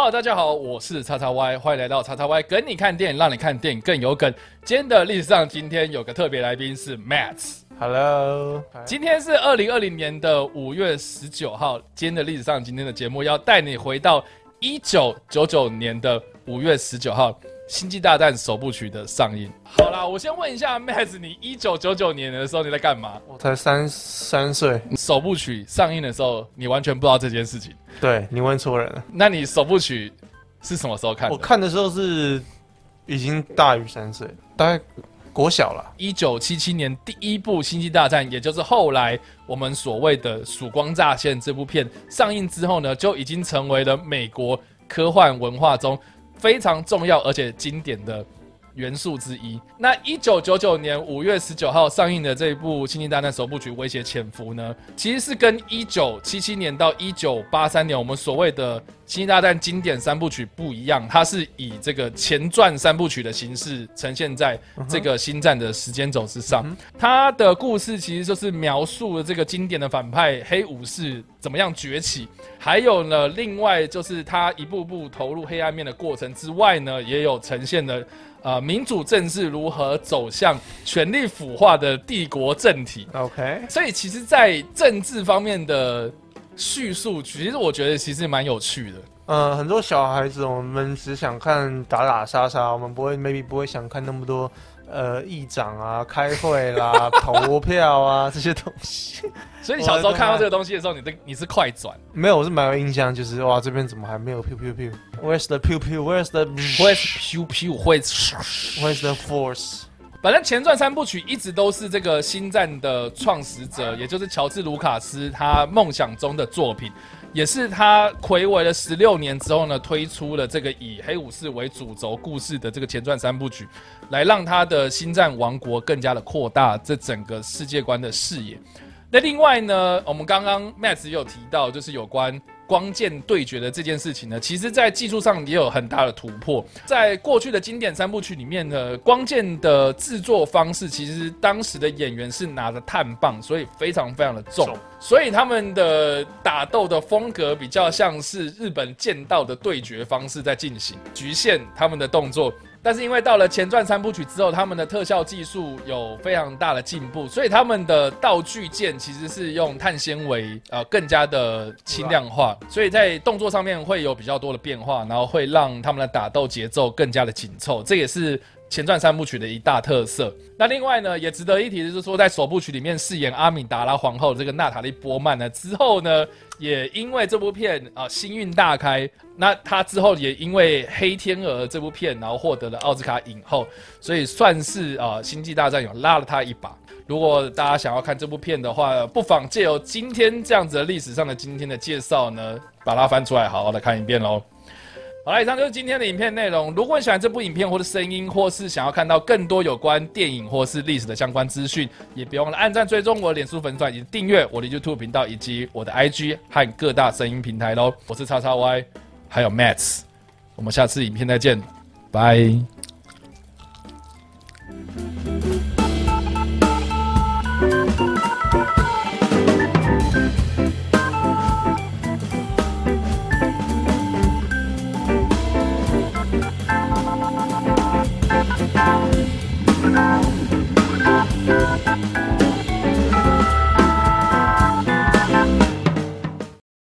Hello，大家好，我是叉叉 Y，欢迎来到叉叉 Y 跟你看电影，让你看电影更有梗。今天的历史上，今天有个特别来宾是 Matt。Hello，今天是二零二零年的五月十九号。今天的历史上，今天的节目要带你回到一九九九年的五月十九号，《星际大战》首部曲的上映。好啦，我先问一下 Matt，你一九九九年的时候你在干嘛？我才三三岁，首部曲上映的时候，你完全不知道这件事情。对你问错人了。那你首部曲是什么时候看的？我看的时候是已经大于三岁，大概国小了。一九七七年第一部《星际大战》，也就是后来我们所谓的《曙光乍现》这部片上映之后呢，就已经成为了美国科幻文化中非常重要而且经典的元素之一。那一九九九年五月十九号上映的这一部《星际大战》首部曲《威胁潜伏》呢，其实是跟一九七七年到一九八三年我们所谓的《星际大战》经典三部曲不一样，它是以这个前传三部曲的形式呈现在这个星战的时间轴之上。它的故事其实就是描述了这个经典的反派黑武士怎么样崛起，还有呢，另外就是他一步步投入黑暗面的过程之外呢，也有呈现了。呃，民主政治如何走向权力腐化的帝国政体？OK，所以其实，在政治方面的叙述，其实我觉得其实蛮有趣的。呃，很多小孩子我们只想看打打杀杀，我们不会 maybe 不会想看那么多呃议长啊、开会啦、投票啊这些东西。所以你小时候看到这个东西的时候，你的你是快转没有，我是蛮有印象，就是哇，这边怎么还没有 pew pew pew？Where's the pew pew？Where's the 会咻咻会，Where's the force？反正前传三部曲一直都是这个星战的创始者，也就是乔治卢卡斯他梦想中的作品，也是他暌违了十六年之后呢，推出了这个以黑武士为主轴故事的这个前传三部曲，来让他的星战王国更加的扩大这整个世界观的视野。那另外呢，我们刚刚 Matt 也有提到，就是有关光剑对决的这件事情呢，其实在技术上也有很大的突破。在过去的经典三部曲里面呢，光剑的制作方式，其实当时的演员是拿着碳棒，所以非常非常的，重所以他们的打斗的风格比较像是日本剑道的对决方式在进行，局限他们的动作。但是因为到了前传三部曲之后，他们的特效技术有非常大的进步，所以他们的道具件其实是用碳纤维，呃，更加的轻量化，所以在动作上面会有比较多的变化，然后会让他们的打斗节奏更加的紧凑，这也是前传三部曲的一大特色。那另外呢，也值得一提的就是说，在首部曲里面饰演阿米达拉皇后的这个娜塔莉波曼呢，之后呢，也因为这部片啊、星运大开，那她之后也因为《黑天鹅》这部片，然后获得了奥斯卡影后，所以算是啊、星际大战》有拉了她一把。如果大家想要看这部片的话，不妨借由今天这样子的历史上的今天的介绍呢，把它翻出来，好好的看一遍喽。好了，以上就是今天的影片内容。如果你喜欢这部影片或者声音，或是想要看到更多有关电影或是历史的相关资讯，也别忘了按赞、追踪我的脸书粉丝团，以及订阅我的 YouTube 频道以及我的 IG 和各大声音平台喽。我是叉叉 Y，还有 Matt，我们下次影片再见，拜。